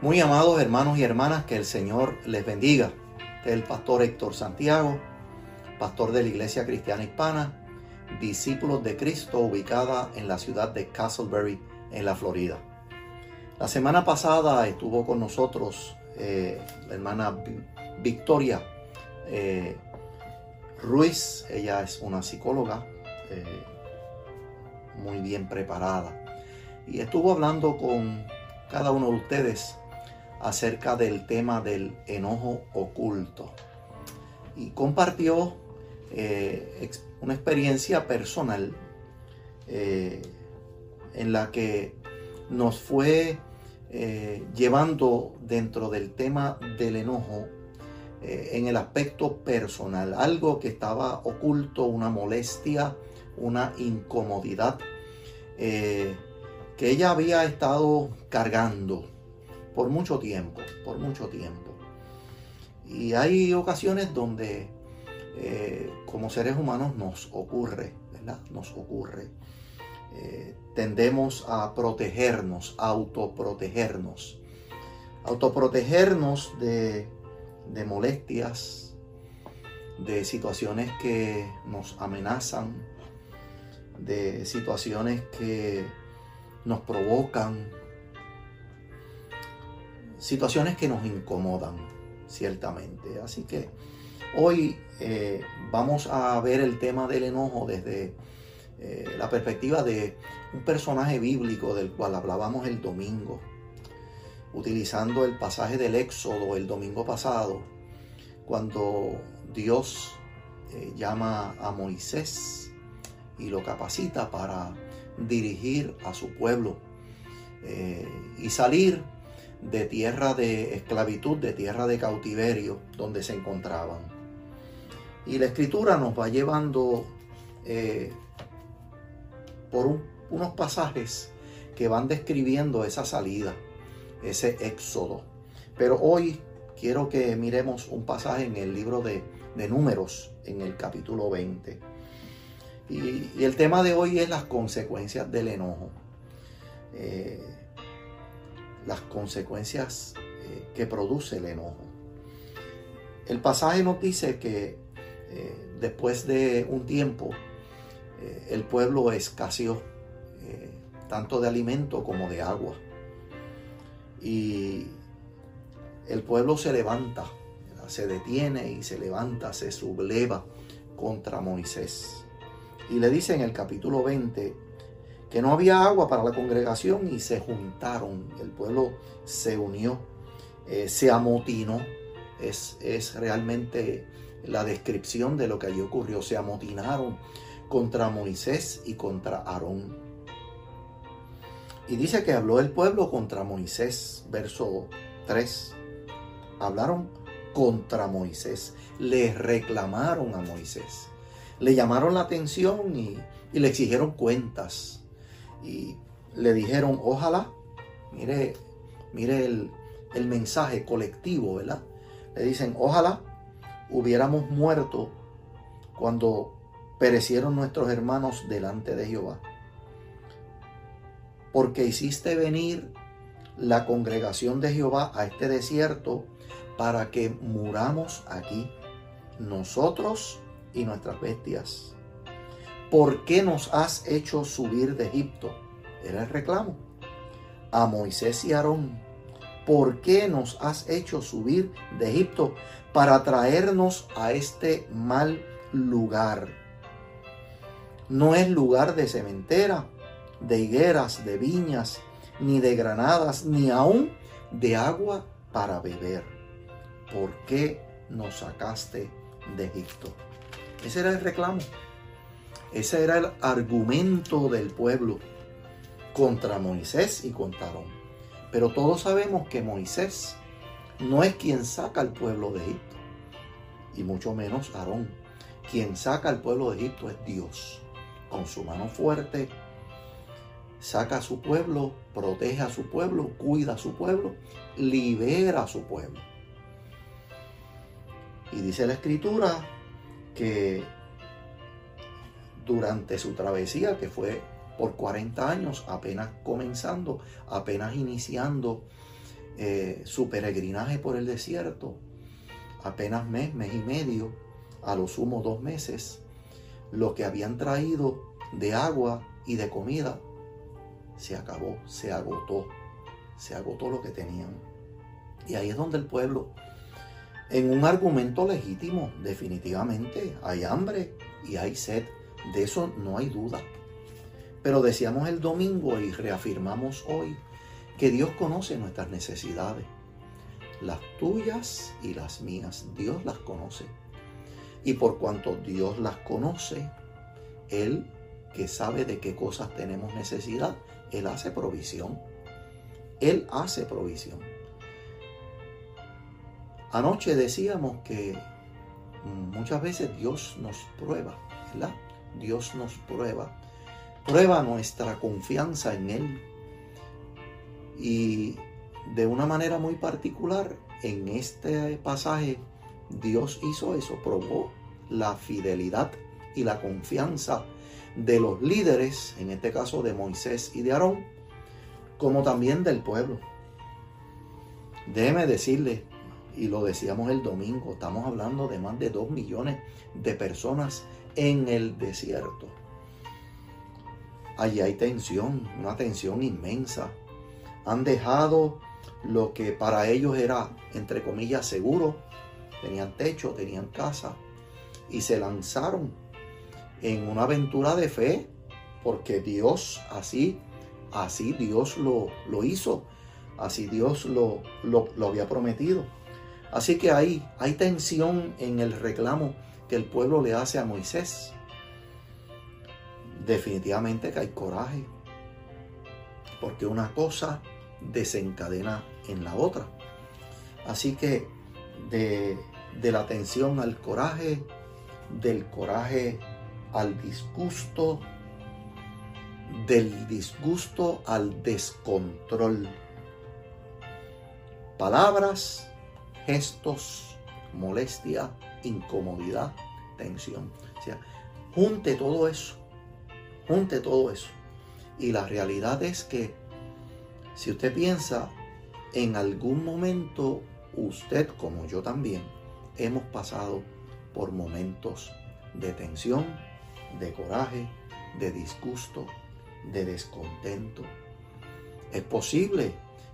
Muy amados hermanos y hermanas, que el Señor les bendiga. Este es el pastor Héctor Santiago, pastor de la Iglesia Cristiana Hispana, discípulos de Cristo, ubicada en la ciudad de Castleberry, en la Florida. La semana pasada estuvo con nosotros eh, la hermana Victoria eh, Ruiz. Ella es una psicóloga eh, muy bien preparada. Y estuvo hablando con cada uno de ustedes acerca del tema del enojo oculto. Y compartió eh, una experiencia personal eh, en la que nos fue eh, llevando dentro del tema del enojo en el aspecto personal, algo que estaba oculto, una molestia, una incomodidad que ella había estado cargando por mucho tiempo, por mucho tiempo. Y hay ocasiones donde eh, como seres humanos nos ocurre, ¿verdad? Nos ocurre. Eh, tendemos a protegernos, autoprotegernos. Autoprotegernos de, de molestias, de situaciones que nos amenazan, de situaciones que nos provocan, situaciones que nos incomodan, ciertamente. Así que hoy eh, vamos a ver el tema del enojo desde eh, la perspectiva de un personaje bíblico del cual hablábamos el domingo, utilizando el pasaje del Éxodo el domingo pasado, cuando Dios eh, llama a Moisés y lo capacita para dirigir a su pueblo y salir de tierra de esclavitud, de tierra de cautiverio donde se encontraban. Y la escritura nos va llevando eh, por unos pasajes que van describiendo esa salida, ese éxodo. Pero hoy quiero que miremos un pasaje en el libro de, números, en el capítulo 20. Y, el tema de hoy es las consecuencias del enojo. Eh, las consecuencias eh, que produce el enojo. El pasaje nos dice que eh, después de un tiempo eh, el pueblo escaseó tanto de alimento como de agua. Y el pueblo se levanta, se detiene y se levanta, se subleva contra Moisés. Y le dice en el capítulo 20, que no había agua para la congregación y se juntaron, el pueblo se unió, eh, se amotinó, es, es realmente la descripción de lo que allí ocurrió, se amotinaron contra Moisés y contra Aarón. Y dice que habló el pueblo contra Moisés, verso 3. Hablaron contra Moisés, le reclamaron a Moisés, le llamaron la atención y, y le exigieron cuentas y le dijeron, ojalá, mire, mire el, el mensaje colectivo, ¿verdad? Le dicen, ojalá hubiéramos muerto cuando perecieron nuestros hermanos delante de Jehová. Porque hiciste venir la congregación de Jehová a este desierto para que muramos aquí, nosotros y nuestras bestias. ¿Por qué nos has hecho subir de Egipto? Era el reclamo. A Moisés y Aarón, ¿por qué nos has hecho subir de Egipto para traernos a este mal lugar? No es lugar de cementera, de higueras, de viñas, ni de granadas, ni aún de agua para beber. ¿Por qué nos sacaste de Egipto? Ese era el reclamo. Ese era el argumento del pueblo contra Moisés y contra Aarón. Pero todos sabemos que Moisés no es quien saca al pueblo de Egipto, y mucho menos Aarón. Quien saca al pueblo de Egipto es Dios. Con su mano fuerte, saca a su pueblo, protege a su pueblo, cuida a su pueblo, libera a su pueblo. Y dice la escritura que durante su travesía, que fue por 40 años, apenas comenzando, apenas iniciando eh, su peregrinaje por el desierto, apenas mes, mes y medio, a lo sumo dos meses, lo que habían traído de agua y de comida se acabó, se agotó, se agotó lo que tenían. Y ahí es donde el pueblo, en un argumento legítimo, definitivamente, hay hambre y hay sed, de eso no hay duda. Pero decíamos el domingo y reafirmamos hoy que Dios conoce nuestras necesidades, las tuyas y las mías, Dios las conoce. Y por cuanto Dios las conoce, Él que sabe de qué cosas tenemos necesidad, Él hace provisión. Él hace provisión. Anoche decíamos que muchas veces Dios nos prueba, ¿verdad? Dios nos prueba. Prueba nuestra confianza en Él. Y de una manera muy particular, en este pasaje, Dios hizo eso, probó la fidelidad y la confianza de los líderes, en este caso de Moisés y de Aarón, como también del pueblo. Déjeme decirle, y lo decíamos el domingo, estamos hablando de más de dos millones de personas en el desierto. Allí hay tensión, una tensión inmensa. Han dejado lo que para ellos era, entre comillas, seguro. Tenían techo, tenían casa. Y se lanzaron en una aventura de fe, porque Dios así, así Dios lo, lo hizo, así Dios lo, lo, lo había prometido. Así que ahí hay tensión en el reclamo que el pueblo le hace a Moisés. Definitivamente que hay coraje, porque una cosa desencadena en la otra. Así que de, de la tensión al coraje, del coraje al disgusto, del disgusto al descontrol. Palabras, gestos, molestia, incomodidad, tensión. O sea, junte todo eso, junte todo eso. Y la realidad es que si usted piensa, en algún momento usted, como yo también, hemos pasado por momentos de tensión, de coraje, de disgusto, de descontento. Es posible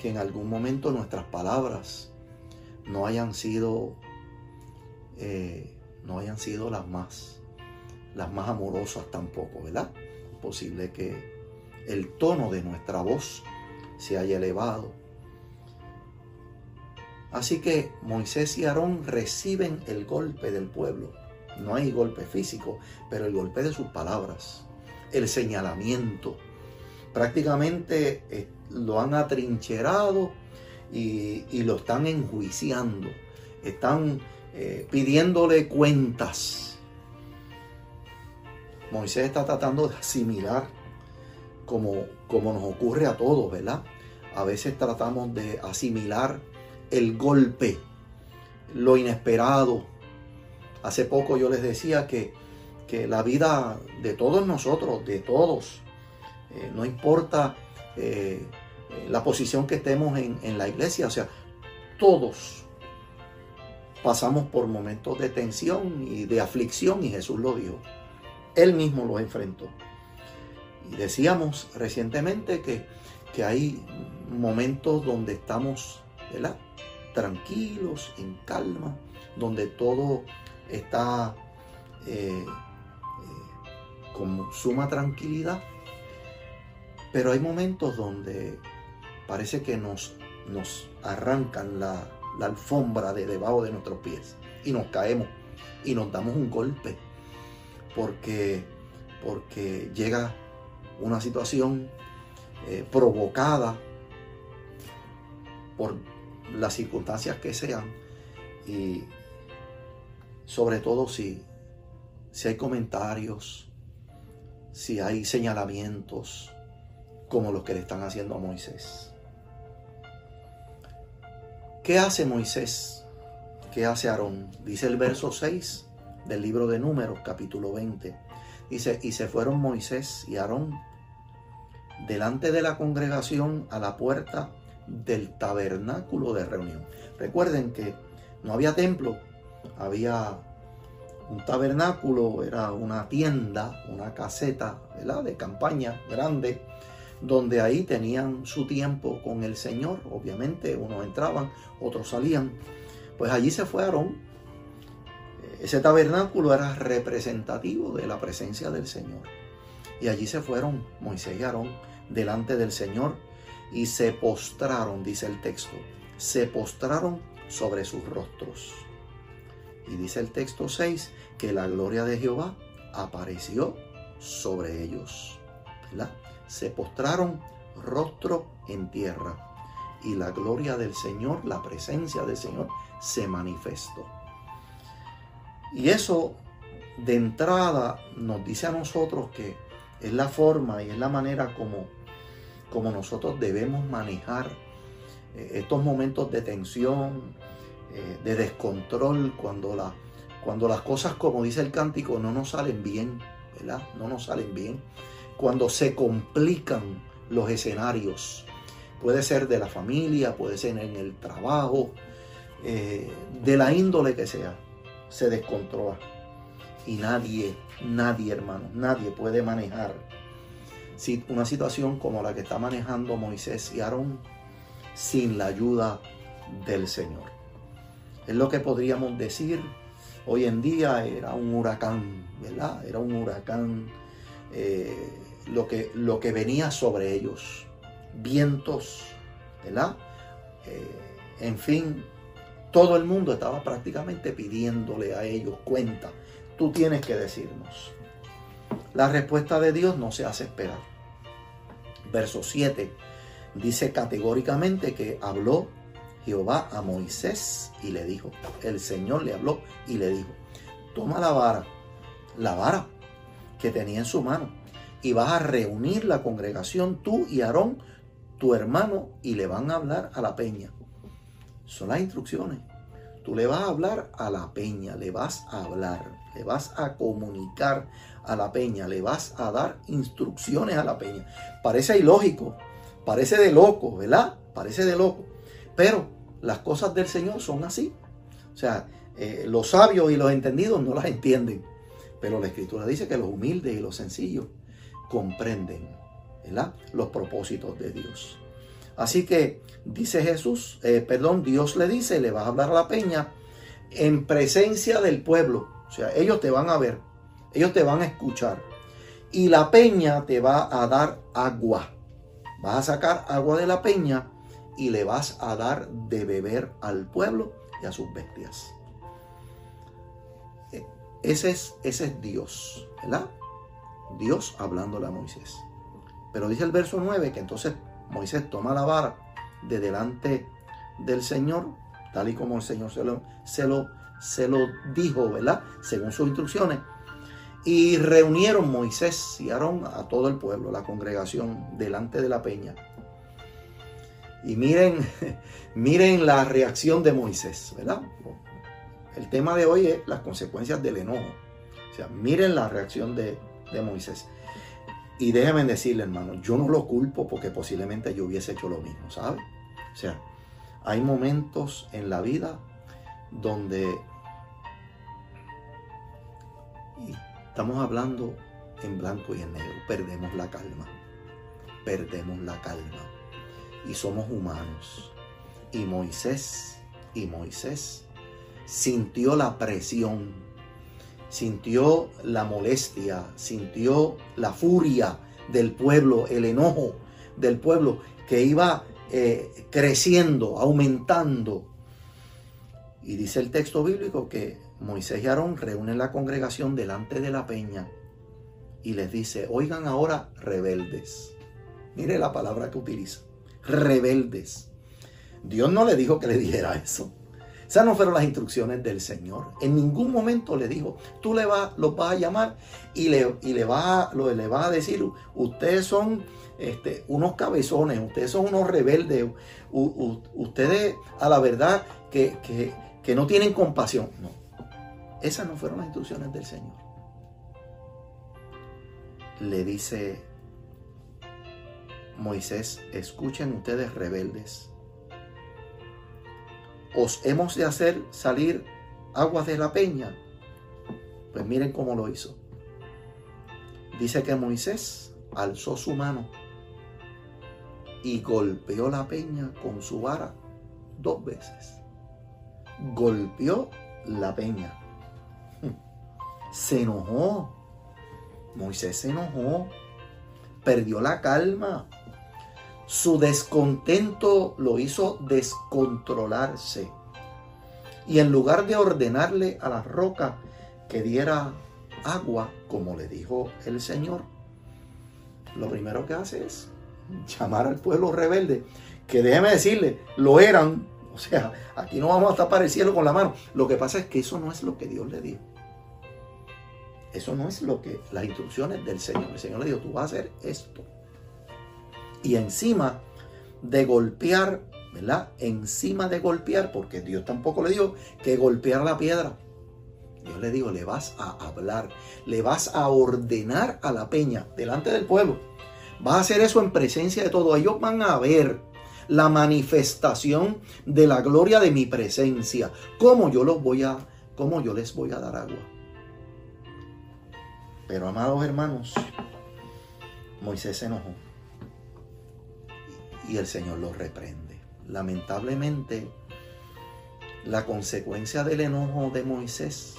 que en algún momento nuestras palabras no hayan sido eh, no hayan sido las más las más amorosas tampoco, ¿verdad? Posible que el tono de nuestra voz se haya elevado. Así que Moisés y Aarón reciben el golpe del pueblo no hay golpe físico, pero el golpe de sus palabras, el señalamiento. Prácticamente eh, lo han atrincherado y, lo están enjuiciando. Están eh, pidiéndole cuentas. Moisés está tratando de asimilar como, como nos ocurre a todos, ¿verdad? A veces tratamos de asimilar el golpe, lo inesperado, Hace poco yo les decía que, la vida de todos nosotros, de todos, eh, no importa eh, la posición que estemos en, en la iglesia, o sea, todos pasamos por momentos de tensión y de aflicción y Jesús lo dijo. Él mismo lo enfrentó. Y decíamos recientemente que, que hay momentos donde estamos ¿verdad? tranquilos, en calma, donde todo está eh, eh, con suma tranquilidad, pero hay momentos donde parece que nos, nos arrancan la, alfombra de debajo de nuestros pies y nos caemos y nos damos un golpe porque, porque llega una situación eh, provocada por las circunstancias que sean y, sobre todo si, si hay comentarios, si hay señalamientos como los que le están haciendo a Moisés. ¿Qué hace Moisés? ¿Qué hace Aarón? Dice el verso 6 del libro de Números, capítulo 20. Dice, y se fueron Moisés y Aarón delante de la congregación a la puerta del tabernáculo de reunión. Recuerden que no había templo, había un tabernáculo, era una tienda, una caseta, ¿verdad? De campaña grande, donde ahí tenían su tiempo con el Señor. Obviamente, unos entraban, otros salían. Pues allí se fue Aarón. Ese tabernáculo era representativo de la presencia del Señor. Y allí se fueron Moisés y Aarón delante del Señor y se postraron, dice el texto, se postraron sobre sus rostros. Y dice el texto 6 que la gloria de Jehová apareció sobre ellos. Se postraron rostro en tierra y la gloria del Señor, la presencia del Señor se manifestó. Y eso de entrada nos dice a nosotros que es la forma y es la manera como, como nosotros debemos manejar eh, estos momentos de tensión, eh, de descontrol, cuando, cuando las cosas, como dice el cántico, no nos salen bien, ¿verdad? No nos salen bien. Cuando se complican los escenarios, puede ser de la familia, puede ser en el trabajo, eh, de la índole que sea, se descontrola. Y nadie, nadie hermano, nadie puede manejar una situación como la que está manejando Moisés y Aarón sin la ayuda del Señor. Es lo que podríamos decir hoy en día era un huracán, ¿verdad? Era un huracán eh, lo, que, lo que venía sobre ellos. Vientos, ¿verdad? Eh, en fin, todo el mundo estaba prácticamente pidiéndole a ellos cuenta. Tú tienes que decirnos. La respuesta de Dios no se hace esperar. Verso 7 dice categóricamente que habló Jehová a Moisés y le dijo, el Señor le habló y le dijo, toma la vara, la vara que tenía en su mano, y vas a reunir la congregación tú y Aarón, tu hermano, y le van a hablar a la peña. Son las instrucciones. Tú le vas a hablar a la peña, le vas a hablar, le vas a comunicar a la peña, le vas a dar instrucciones a la peña. Parece ilógico, parece de loco, ¿verdad? Parece de loco. Pero las cosas del Señor son así. O sea, eh, los sabios y los entendidos no las entienden. Pero la Escritura dice que los humildes y los sencillos comprenden los propósitos de Dios. Así que dice Jesús, eh, perdón, Dios le dice, le vas a hablar a la peña en presencia del pueblo. O sea, ellos te van a ver, ellos te van a escuchar. Y la peña te va a dar agua. Vas a sacar agua de la peña y le vas a dar de beber al pueblo y a sus bestias. E, ese es, ese es Dios, ¿verdad? Dios hablándole a Moisés. Pero dice el verso 9 que entonces Moisés toma la vara de delante del Señor, tal y como el Señor se lo, se lo, se lo dijo, ¿verdad? Según sus instrucciones. Y reunieron Moisés y Aarón a todo el pueblo, la congregación, delante de la peña. Y miren, miren la reacción de Moisés, ¿verdad? El tema de hoy es las consecuencias del enojo. O sea, miren la reacción de, de Moisés. Y déjenme decirle, hermano, yo no lo culpo porque posiblemente yo hubiese hecho lo mismo, ¿sabe? O sea, hay momentos en la vida donde estamos hablando en blanco y en negro, perdemos la calma, perdemos la calma y somos humanos. Y Moisés, y Moisés sintió la presión, sintió la molestia, sintió la furia del pueblo, el enojo del pueblo que iba eh, creciendo, aumentando. Y dice el texto bíblico que Moisés y Aarón reúnen la congregación delante de la peña y les dice, oigan ahora rebeldes. Mire la palabra que utiliza rebeldes. Dios no le dijo que le dijera eso. Esas no fueron las instrucciones del Señor. En ningún momento le dijo, tú le vas, los vas a llamar y le, y le, vas, a, le a decir, ustedes son este, unos cabezones, ustedes son unos rebeldes, ustedes a la verdad que, que, que no tienen compasión. No, esas no fueron las instrucciones del Señor. Le dice Moisés, escuchen ustedes rebeldes, os hemos de hacer salir aguas de la peña. Pues miren cómo lo hizo. Dice que Moisés alzó su mano y golpeó la peña con su vara dos veces. Golpeó la peña. Se enojó. Moisés se enojó. Perdió la calma. Su descontento lo hizo descontrolarse. Y en lugar de ordenarle a la roca que diera agua, como le dijo el Señor, lo primero que hace es llamar al pueblo rebelde, que déjeme decirle, lo eran. O sea, aquí no vamos a tapar el cielo con la mano. Lo que pasa es que eso no es lo que Dios le dijo. Eso no es lo que las instrucciones del Señor. El Señor le dijo, tú vas a hacer esto. Y encima de golpear, ¿verdad? Encima de golpear, porque Dios tampoco le dijo que golpear la piedra. Dios le dijo, le vas a hablar, le vas a ordenar a la peña delante del pueblo Vas a hacer eso en presencia de todo. Ellos van a ver la manifestación de la gloria de mi presencia. ¿Cómo yo los voy a, cómo yo les voy a dar agua? Pero amados hermanos, Moisés se enojó y el Señor los reprende. Lamentablemente, la consecuencia del enojo de Moisés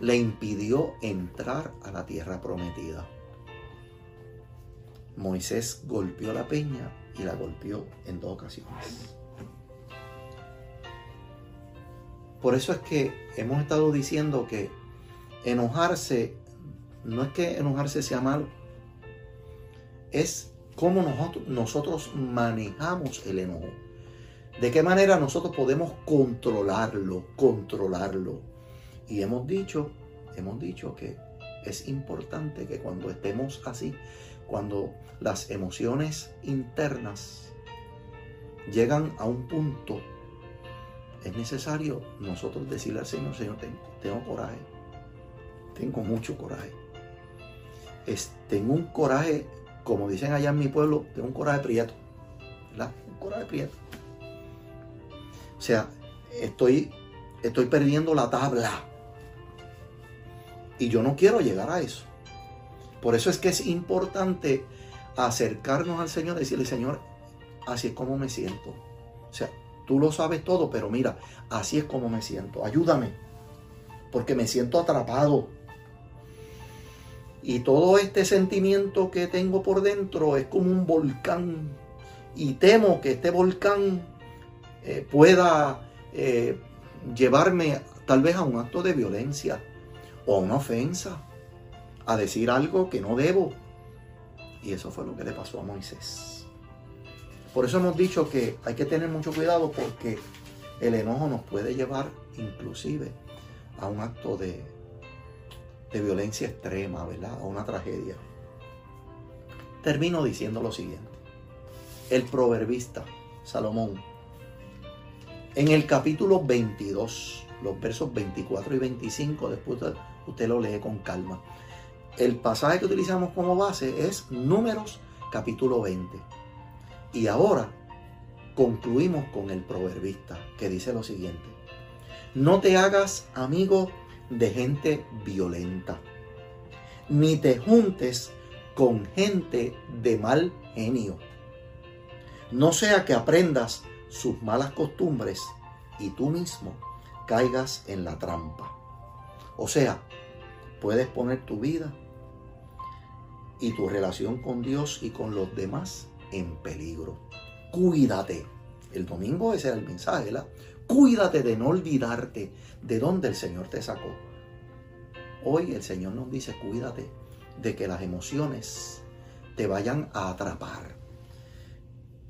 le impidió entrar a la tierra prometida. Moisés golpeó la peña y la golpeó en dos ocasiones. Por eso es que hemos estado diciendo que enojarse, no es que enojarse sea malo, es cómo nosotros, manejamos el enojo. De qué manera nosotros podemos controlarlo, controlarlo. Y hemos dicho, hemos dicho que es importante que cuando estemos así, cuando las emociones internas llegan a un punto, es necesario nosotros decirle al Señor, Señor, tengo, coraje, tengo mucho coraje. tengo un coraje, como dicen allá en mi pueblo, tengo un coraje prieto, ¿verdad? Un coraje prieto. O sea, estoy, estoy perdiendo la tabla. Y yo no quiero llegar a eso. Por eso es que es importante acercarnos al Señor y decirle, Señor, así es como me siento. O sea, tú lo sabes todo, pero mira, así es como me siento. Ayúdame, porque me siento atrapado. Y todo este sentimiento que tengo por dentro es como un volcán. Y temo que este volcán eh, pueda eh, llevarme tal vez a un acto de violencia o a una ofensa a decir algo que no debo. Y eso fue lo que le pasó a Moisés. Por eso hemos dicho que hay que tener mucho cuidado porque el enojo nos puede llevar inclusive a un acto de, de violencia extrema, ¿verdad? A una tragedia. Termino diciendo lo siguiente. El proverbista Salomón, en el capítulo 22, los versos 24 y 25, después usted lo lee con calma el pasaje que utilizamos como base es Números capítulo 20. Y ahora concluimos con el proverbista que dice lo siguiente. No te hagas amigo de gente violenta, ni te juntes con gente de mal genio. No sea que aprendas sus malas costumbres y tú mismo caigas en la trampa. O sea, puedes poner tu vida y tu relación con Dios y con los demás en peligro. Cuídate. El domingo ese era el mensaje, ¿verdad? Cuídate de no olvidarte de dónde el Señor te sacó. Hoy el Señor nos dice, cuídate de que las emociones te vayan a atrapar.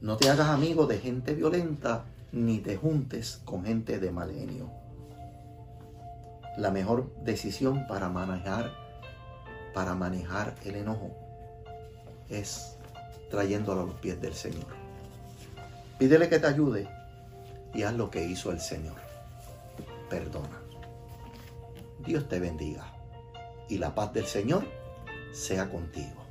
No te hagas amigo de gente violenta ni te juntes con gente de mal genio. La mejor decisión para manejar para manejar el enojo es trayéndolo a los pies del Señor. Pídele que te ayude y haz lo que hizo el Señor. Perdona. Dios te bendiga y la paz del Señor sea contigo.